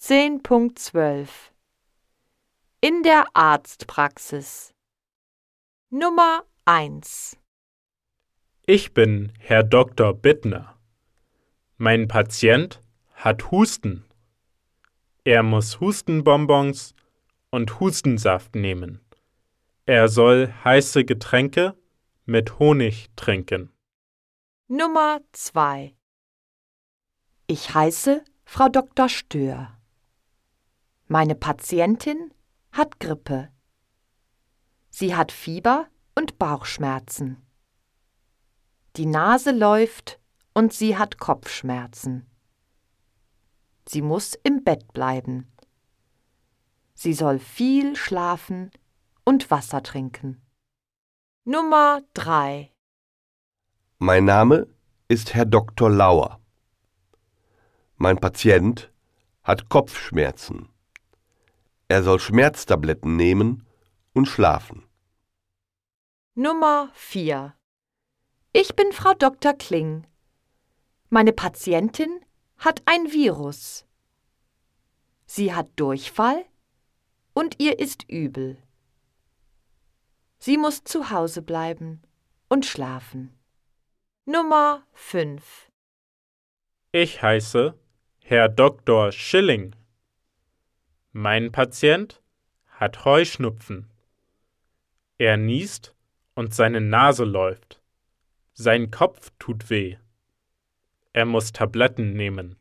10.12 In der Arztpraxis Nummer 1 Ich bin Herr Dr. Bittner. Mein Patient hat Husten. Er muss Hustenbonbons und Hustensaft nehmen. Er soll heiße Getränke mit Honig trinken. Nummer 2 Ich heiße Frau Dr. Stör. Meine Patientin hat Grippe. Sie hat Fieber und Bauchschmerzen. Die Nase läuft und sie hat Kopfschmerzen. Sie muss im Bett bleiben. Sie soll viel schlafen und Wasser trinken. Nummer 3 Mein Name ist Herr Dr. Lauer. Mein Patient hat Kopfschmerzen. Er soll Schmerztabletten nehmen und schlafen. Nummer 4 Ich bin Frau Dr. Kling. Meine Patientin hat ein Virus. Sie hat Durchfall und ihr ist übel. Sie muss zu Hause bleiben und schlafen. Nummer 5 Ich heiße Herr Dr. Schilling. Mein Patient hat Heuschnupfen. Er niest und seine Nase läuft. Sein Kopf tut weh. Er muss Tabletten nehmen.